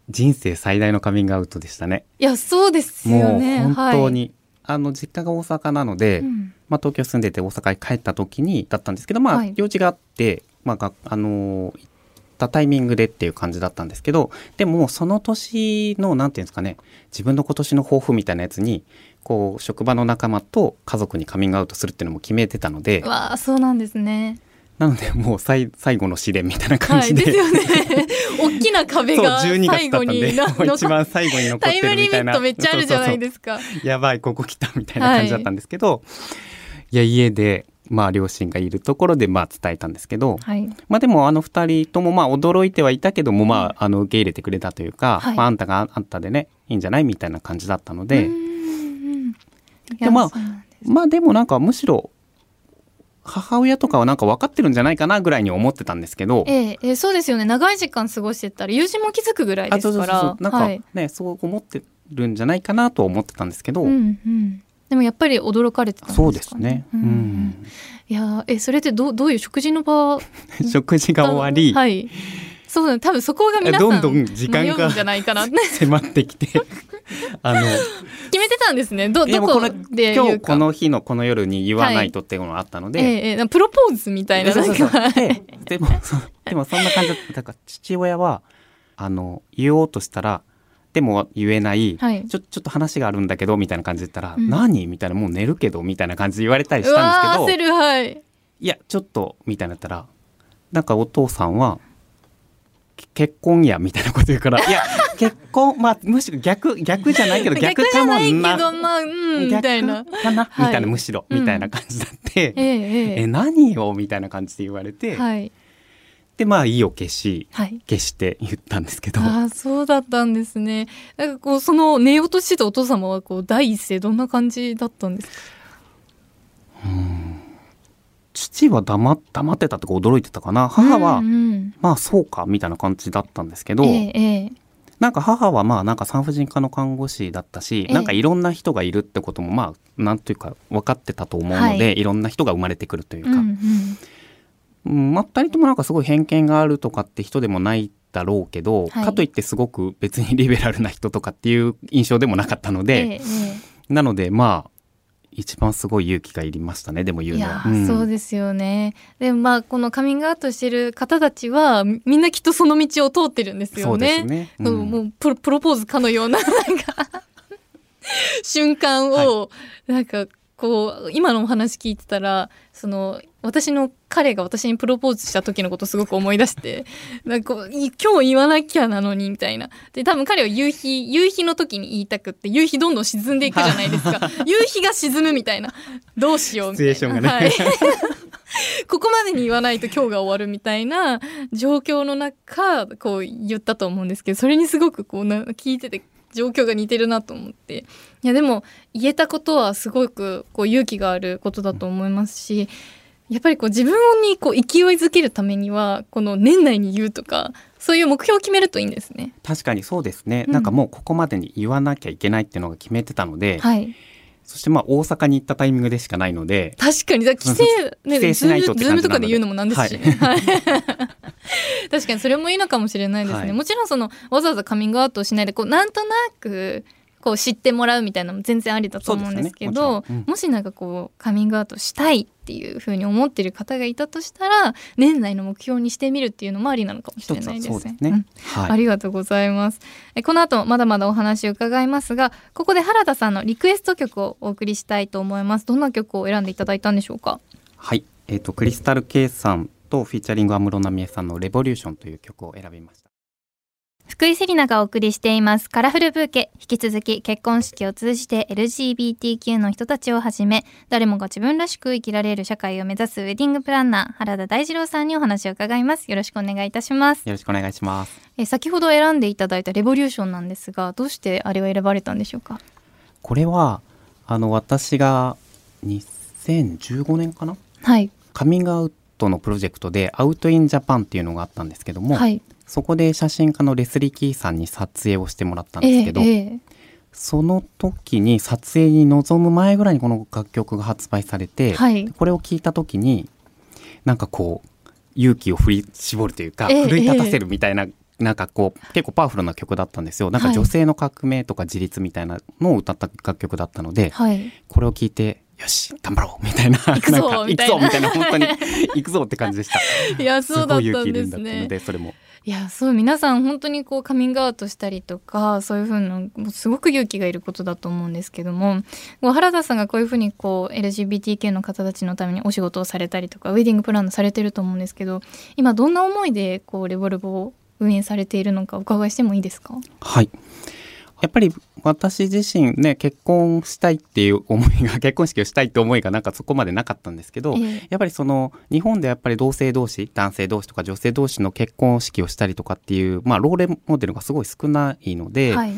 人生最大のカミングアウトでしたね。いやそうですよね。もう本当に、はい、あの実家が大阪なので、うん、まあ、東京住んでて大阪に帰った時にだったんですけど、まあ、用事があって、まあ、あの行ったタイミングでっていう感じだったんですけどでもその年の何て言うんですかね自分の今年の抱負みたいなやつにこう職場の仲間と家族にカミングアウトするっていうのも決めてたのでわあそうなんですねなのでもう最最後の試練みたいな感じで、はい、ですよね。大きな壁が最後に 一番最後に残ってるみたいな。タイムリミットめっちゃあるじゃないですか。やばいここ来たみたいな感じだったんですけど、はい、いや家でまあ両親がいるところでまあ伝えたんですけど、はい、まあでもあの2人ともまあ驚いてはいたけどもまああの受け入れてくれたというか、はい、まあ、あんたがあんたでねいいんじゃないみたいな感じだったので。でまあまあでもなんかむしろ母親とかはなんか分かってるんじゃないかなぐらいに思ってたんですけど、えええそうですよね。長い時間過ごしてたら友人も気づくぐらいですから。なんかね、はい、そう思ってるんじゃないかなと思ってたんですけど、うんうん、でもやっぱり驚かれてたんですか、ね、そうですね、うん、うん、いやえそれってどどういう食事の場 食事が終わり、はい、そうだ多分そこが皆さんどんどん時間がじゃないかな。迫ってきて。あの決めてたんですね。どどこで今日この日のこの夜に言わないとっていうのがあったので、はい、えー、プロポーズみたいなでもでもそんな感じだった。か父親はあの言おうとしたらでも言えない、はい、ちょちょっと話があるんだけどみたいな感じで言ったら「うん、何?」みたいな「もう寝るけど」みたいな感じで言われたりしたんですけど。はい、いやちょっとみたいなったらなんかお父さんは結婚やみたいなこと言うから いや結婚まあむしろ逆逆じゃないけど 逆かもな逆まあ、うん、みたいな。かな、はい、みたいなむしろ、みたいな感じだって、えー、え何よみたいな感じで言われて、はい、でまあ意を消し、はい、消して言ったんですけど。あそうだったんですね。なんかこうその寝ようとしてたお父様はこう第一声どんな感じだったんですか？うん父は黙黙ってたとか驚いてたかな。母は、うんうん、まあそうかみたいな感じだったんですけど、ええ、なんか母はまあなんか産婦人科の看護師だったし、え、なんかいろんな人がいるってこともまあなんというか分かってたと思うので、はい、いろんな人が生まれてくるというか、うんうん、まあ2人ともなんかすごい偏見があるとかって人でもないだろうけど、はい、かといってすごく別にリベラルな人とかっていう印象でもなかったので、なのでまあ一番すごい勇気がいりましたね。でも言うのは、うん、そうですよね。でもまあこのカミングアウトしてる方たちはみんなきっとその道を通ってるんですよね。ね。うん、もうプロプロポーズかのような なんか瞬間を、なんかこう今のお話聞いてたらその私の彼が私にプロポーズした時のことすごく思い出して なんか今日言わなきゃなのにみたいな。で多分彼は夕日夕日の時に言いたくって夕日どんどん沈んでいくじゃないですか。夕日が沈むみたいな。どうしようみたいな、ね、はい、ここまでに言わないと今日が終わるみたいな状況の中こう言ったと思うんですけどそれにすごくこうな聞いてて状況が似てるなと思って。いやでも言えたことはすごくこう勇気があることだと思いますしやっぱりこう自分にこう勢いづけるためにはこの年内に言うとかそういう目標を決めるといいんですね。確かにそうですね、うん、なんかもうここまでに言わなきゃいけないっていうのが決めてたので、はい、そしてまあ大阪に行ったタイミングでしかないので確かに。帰省、ね、帰省しないとズームとかで言うのもなんですしね、はい、確かにそれもいいのかもしれないですね、はい、もちろんそのわざわざカミングアウトをしないでこうなんとなくこう知ってもらうみたいなのも全然ありだと思うんですけど、ね。もうん、もしなんかこうカミングアウトしたいっていうふうに思ってる方がいたとしたら年内の目標にしてみるっていうのもありなのかもしれないですね。すね。うん。はい、ありがとうございます。えこの後まだまだお話を伺いますがここで原田さんのリクエスト曲をお送りしたいと思います。どんな曲を選んでいただいたんでしょうか？はい、えーと、とクリスタル K さんとフィーチャリング安室奈美恵さんの「レボリューション」という曲を選びました。福井セリナがお送りしています。カラフルブーケ。引き続き結婚式を通じて LGBTQ の人たちをはじめ誰もが自分らしく生きられる社会を目指すウェディングプランナー原田大二郎さんにお話を伺います。よろしくお願いいたします。よろしくお願いします。え先ほど選んでいただいたレボリューションなんですがどうしてあれを選ばれたんでしょうか？これはあの私が2015年かな？はい。カミングアウトのプロジェクトでアウトインジャパンっていうのがあったんですけども、はいそこで写真家のレスリー・キーさんに撮影をしてもらったんですけど、えええその時に撮影に臨む前ぐらいにこの楽曲が発売されて、えはい。これを聞いた時になんかこう勇気を振り絞るというか、ええ奮い立たせるみたいな、なんかこう結構パワフルな曲だったんですよ。なんかはい女性の革命とか自立みたいなのを歌った楽曲だったので、はい。これを聞いてよし頑張ろうみたいな 行くぞなんかみたいな。行くぞみたいな本当に行くぞって感じでした。いやそうだったすごい勇気いるんんですねだっていうのでそれもいやそう皆さん本当にこうカミングアウトしたりとかそういうふうなもうすごく勇気がいることだと思うんですけどもも原田さんがこういうふうにこう LGBTQ の方たちのためにお仕事をされたりとかウェディングプランをされてると思うんですけど今どんな思いでこうレボルボを運営されているのかお伺いしてもいいですか？はい。やっぱり私自身ね結婚したいっていう思いが 結婚式をしたいって思いがなんかそこまでなかったんですけど、ええ。やっぱりその日本でやっぱり同性同士男性同士とか女性同士の結婚式をしたりとかっていう、まあ、ローレモデルがすごい少ないので、はい、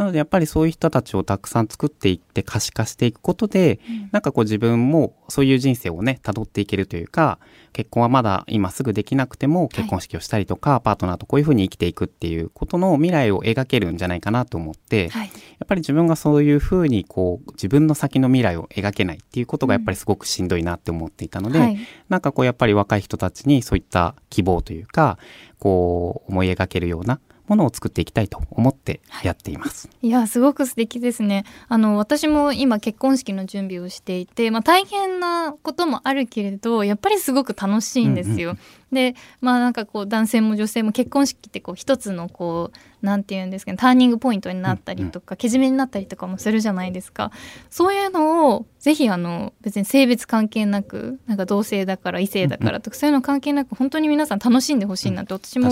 なのでやっぱりそういう人たちをたくさん作っていって可視化していくことで、なんかこう自分もそういう人生をね辿っていけるというか結婚はまだ今すぐできなくても結婚式をしたりとか、パートナーとこういうふうに生きていくっていうことの未来を描けるんじゃないかなと思って、はい。やっぱり自分がそういうふうにこう自分の先の未来を描けないっていうことがやっぱりすごくしんどいなって思っていたので、はい。なんかこうやっぱり若い人たちにそういった希望というかこう思い描けるようなものを作っていきたいと思ってやっています。いやすごく素敵ですねあの私も今結婚式の準備をしていて、まあ、大変なこともあるけれどやっぱりすごく楽しいんですよ。うんでまあなんかこう男性も女性も結婚式ってこう一つのこうなんて言うんですかねターニングポイントになったりとか、けじめになったりとかもするじゃないですか。そういうのをぜひあの別に性別関係なくなんか同性だから異性だからとか、そういうの関係なく本当に皆さん楽しんでほしいなって私も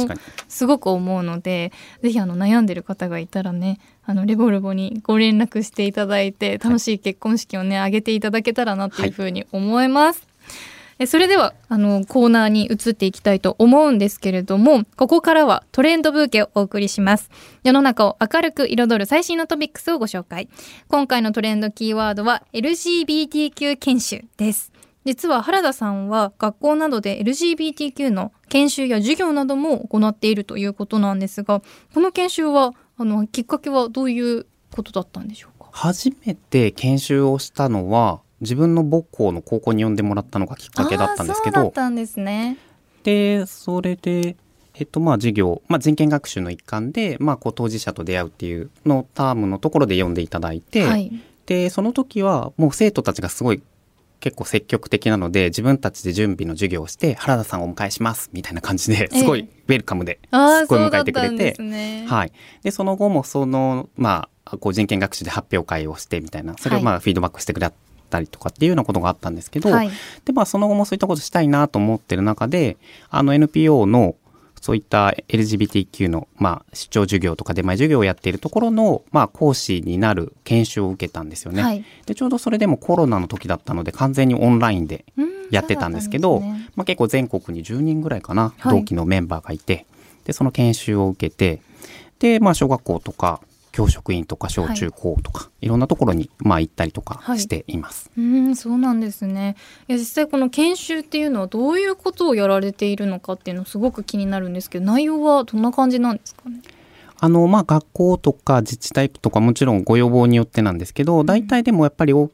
すごく思うのでぜひあの悩んでる方がいたらねあのレボルボにご連絡していただいて楽しい結婚式をね挙げていただけたらなっていうふうに思います。えそれではあのコーナーに移っていきたいと思うんですけれどもここからはトレンドブーケをお送りします。世の中を明るく彩る最新のトピックスをご紹介。今回のトレンドキーワードは LGBTQ 研修です。実は原田さんは学校などで LGBTQ の研修や授業なども行っているということなんですがこの研修はあのきっかけはどういうことだったんでしょうか？初めて研修をしたのは自分の母校の高校に呼んでもらったのがきっかけだったんですけどったんですね。でそれでえっとまあ授業、まあ、人権学習の一環で、まあ、こう当事者と出会うっていうのタームのところで読んでいただいて、はい。でその時はもう生徒たちがすごい結構積極的なので自分たちで準備の授業をして原田さんをお迎えしますみたいな感じですごいウェルカムで、すごい迎えてくれてはい、でその後もそのまあこう人権学習で発表会をしてみたいなそれをまあフィードバックしてくれたりとかっていうようなことがあったんですけど、はい。でまあその後もそういったことしたいなと思ってる中であの NPO のそういった LGBTQ の、まあ、出張授業とか出前授業をやっているところの、まあ、講師になる研修を受けたんですよね。はい。でちょうどそれでもコロナの時だったので完全にオンラインでうん。やってたんですけど、ね。まあ、結構全国に10人ぐらいかな、はい同期のメンバーがいてでその研修を受けてで、まあ、小学校とか教職員とか小中高とか、い、ろんなところに、まあ、行ったりとかしています。うんそうなんですね。いや実際この研修っていうのはどういうことをやられているのかっていうのすごく気になるんですけど内容はどんな感じなんですかね？あの、まあ、学校とか自治体とかもちろんご要望によってなんですけど、大体でもやっぱり多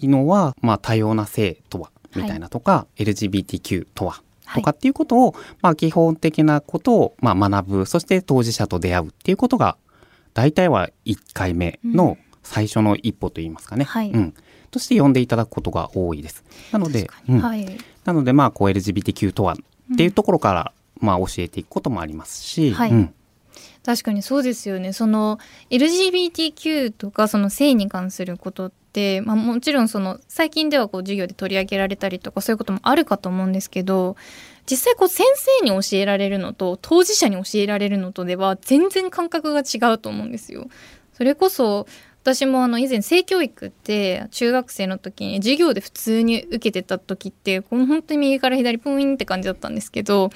いのは、まあ、多様な性とは、みたいなとか、LGBTQ とは、とかっていうことを、まあ、基本的なことを、まあ、学ぶ、そして当事者と出会うっていうことが、大体は1回目の最初の一歩といいますかね。はい。うん。として呼んでいただくことが多いです。なのでうん。はい。なので、まあ、こう LGBTQ とはっていうところから、まあ、教えていくこともありますし、はい。うん。確かにそうですよね。その LGBTQ とかその性に関することって、まあ、もちろんその最近ではこう授業で取り上げられたりとかそういうこともあるかと思うんですけど実際こう先生に教えられるのと当事者に教えられるのとでは全然感覚が違うと思うんですよ。それこそ私もあの以前性教育って中学生の時に授業で普通に受けてた時ってこの本当に右から左ポインって感じだったんですけど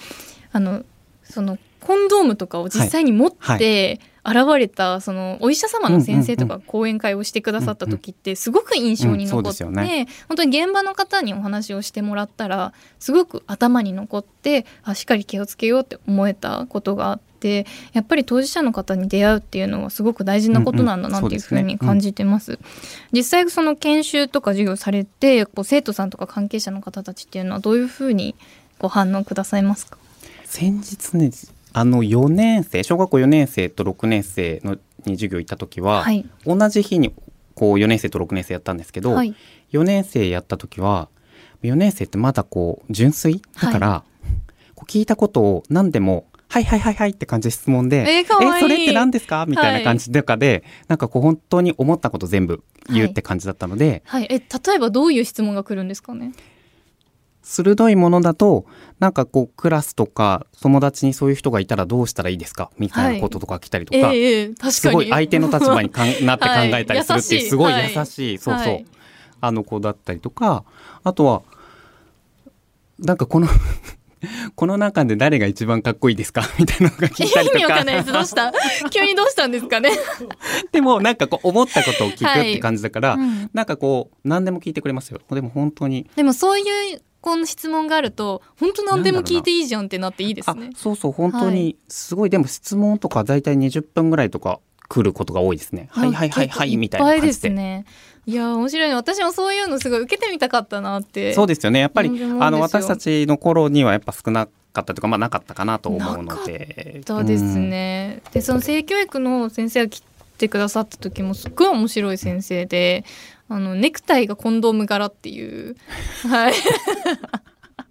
あのそのコンドームとかを実際に持って現れたそのお医者様の先生とか講演会をしてくださった時ってすごく印象に残って本当に現場の方にお話をしてもらったらすごく頭に残ってあしっかり気をつけようって思えたことがあって。やっぱり当事者の方に出会うっていうのはすごく大事なことなんだなっていうふうに感じてます。実際その研修とか授業されてこう生徒さんとか関係者の方たちっていうのはどういうふうにご反応くださいますか？先日ねあの4年生小学校4年生と6年生のに授業行った時は、はい、同じ日にこう4年生と6年生やったんですけど、はい、4年生やった時は4年生ってまだこう純粋？だから、はい、こう聞いたことを何でも「はいはいはいはい」って感じで質問で「えー、えそれって何ですか?」みたいな感じとかで、はい、なんかこう本当に思ったこと全部言うって感じだったので、はい、はい、え例えばどういう質問が来るんですかね？鋭いものだとなんかこうクラスとか友達にそういう人がいたらどうしたらいいですか？みたいなこととか来たりとかはい。えー、すごい相手の立場にかんなって考えたりするっていうすごい優しい、はい、そうそう、はい、あの子だったりとかあとはなんかこの この中で誰が一番かっこいいですか？みたいなのが聞いたりとか。意味わかんないです。どうした？急にどうしたんですかね？でもなんかこう思ったことを聞くって感じだから、はい。うん、なんかこう何でも聞いてくれますよ。でも本当に。でもそういうこの質問があると本当何でも聞いていいじゃんってなっていいですね。そうそう本当にすごい、はい、でも質問とか大体20分ぐらいとか来ることが多いですね。はいはいはいはいみたいな感じで。ですね。いや面白い私もそういうのすごい受けてみたかったなってそうですよね。やっぱりあの私たちの頃にはやっぱ少なかったとかまあなかったかなと思うので。そうですね、うん、でその性教育の先生が来てくださった時もすっごい面白い先生であのネクタイがコンドーム柄っていう。はい。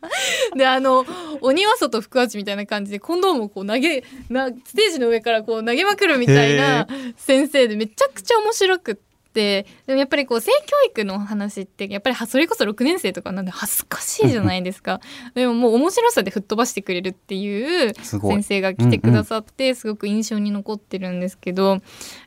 であの鬼は外福八みたいな感じでコンドームをこう投げなステージの上からこう投げまくるみたいな先生でめちゃくちゃ面白くって。でもやっぱりこう性教育の話ってやっぱりそれこそ6年生とかなんで恥ずかしいじゃないですか。でももう面白さで吹っ飛ばしてくれるっていう先生が来てくださってすごく印象に残ってるんですけど、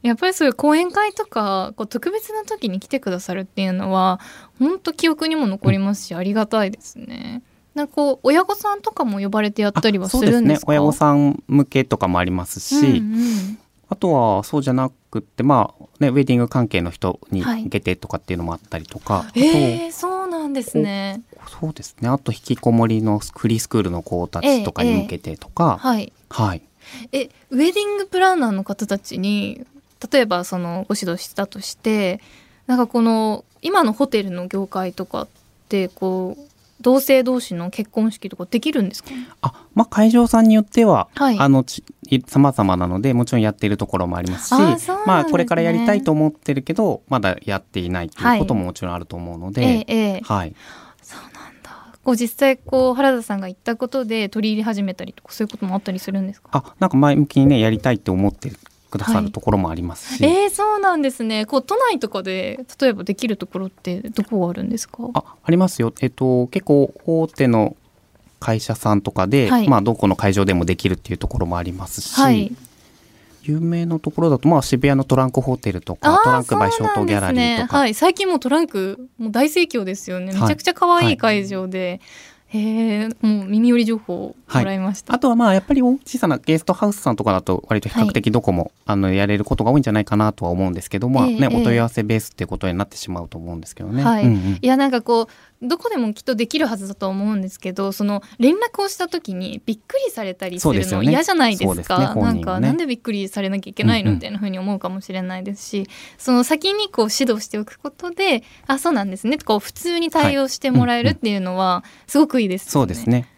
やっぱりそういう講演会とかこう特別な時に来てくださるっていうのは本当記憶にも残りますし、ありがたいですね。なんかこう親御さんとかも呼ばれてやったりはするんですか？ね、親御さん向けとかもありますし、うんうん、あとはそうじゃなくてまあねウェディング関係の人に向けてとかっていうのもあったりとか、はい、えー、そうなんですね。そうですね。あと引きこもりのフリースクールの子たちとかに向けてとか、えーえー、はい、はい。えウェディングプランナーの方たちに例えばそのご指導したとしてなんかこの今のホテルの業界とかってこう同性同士の結婚式とかできるんですか、あ、まあ、会場さんによっては、はい、あのち様々なのでもちろんやっているところもありますし、ね、まあこれからやりたいと思ってるけどまだやっていないということももちろんあると思うので、はい、えはい。そうなんだ。こう実際こう原田さんが言ったことで取り入れ始めたりとかそういうこともあったりするんですか？あ、なんか前向きにねやりたいって思ってるくださるところもありますし、はい、えー、そうなんですね。こう都内とかで例えばできるところってどこがあるんですか？あありますよ。えっと結構大手の会社さんとかで、はい、まあどこの会場でもできるっていうところもありますし、はい、有名なところだと、まあ、渋谷のトランクホテルとかトランクバイショートギャラリーとか、ね、はい、最近もトランクもう大盛況ですよね。めちゃくちゃ可愛い。会場で、へえもう耳寄り情報をもらいました、はい、あとはまあやっぱり小さなゲストハウスさんとかだと割と比較的どこも、はい、あのやれることが多いんじゃないかなとは思うんですけど、まあね、えー、お問い合わせベースっていうことになってしまうと思うんですけどね。はい、うんうん、いやなんかこうどこでもきっとできるはずだと思うんですけどその連絡をした時にびっくりされたりするの嫌じゃないですか、ね。ね、なんか、なんでびっくりされなきゃいけないのみたいなふうに思うかもしれないですし、うんうん、その先にこう指導しておくことであそうなんですね。こう普通に対応してもらえるっていうのはすごくいいです、ね。そうですね。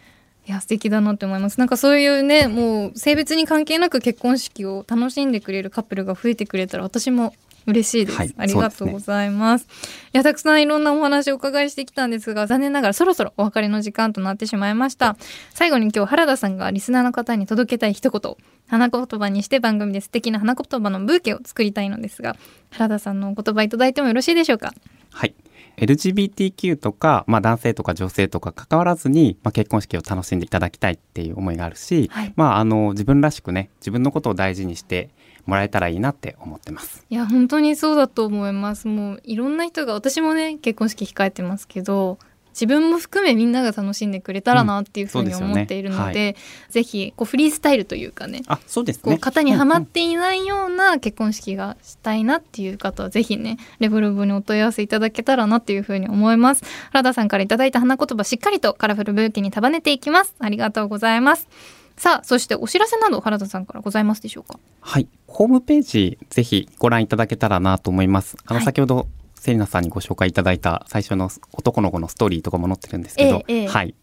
いや素敵だなって思います。なんかそういうねもう性別に関係なく結婚式を楽しんでくれるカップルが増えてくれたら私も嬉しいです、はい、ありがとうございます、ね、いやたくさんいろんなお話をお伺いしてきたんですが残念ながらそろそろお別れの時間となってしまいました。最後に今日原田さんがリスナーの方に届けたい一言花言葉にして番組で素敵な花言葉のブーケを作りたいのですが原田さんのお言葉いただいてもよろしいでしょうか？はい。LGBTQ とか、まあ、男性とか女性とか関わらずに、まあ、結婚式を楽しんでいただきたいっていう思いがあるし、はい。まあ、あの自分らしくね自分のことを大事にしてもらえたらいいなって思ってます。いや本当にそうだと思います。もういろんな人が私もね結婚式控えてますけど自分も含めみんなが楽しんでくれたらなっていうふうに思っているので,、ぜひこうフリースタイルというかねあそうですこうね型にはまっうんていないような結婚式がしたいなっていう方はぜひねレボルブにお問い合わせいただけたらなっていうふうに思います。原田さんからいただいた花言葉しっかりとカラフルブーケに束ねていきます。ありがとうございますさあそしてお知らせなど原田さんからございますでしょうか？はい。ホームページ、ぜひご覧いただけたらなと思います。あの、はい先ほど、セリナさんにご紹介いただいた最初の男の子のストーリーとかも載ってるんですけど、ええええはい。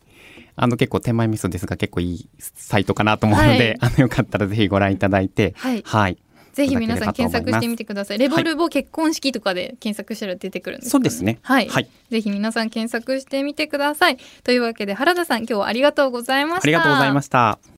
あの、結構手前味噌ですが、結構いいサイトかなと思うので、あの、よかったらぜひご覧いただいて、はいはい。ぜひ皆さん検索してみて。てくださいレボルボ結婚式とかで検索したら出てくるんですかそうですね。はい、はい。ぜひ皆さん検索してみてくださいというわけで原田さん今日はありがとうございましたありがとうございました。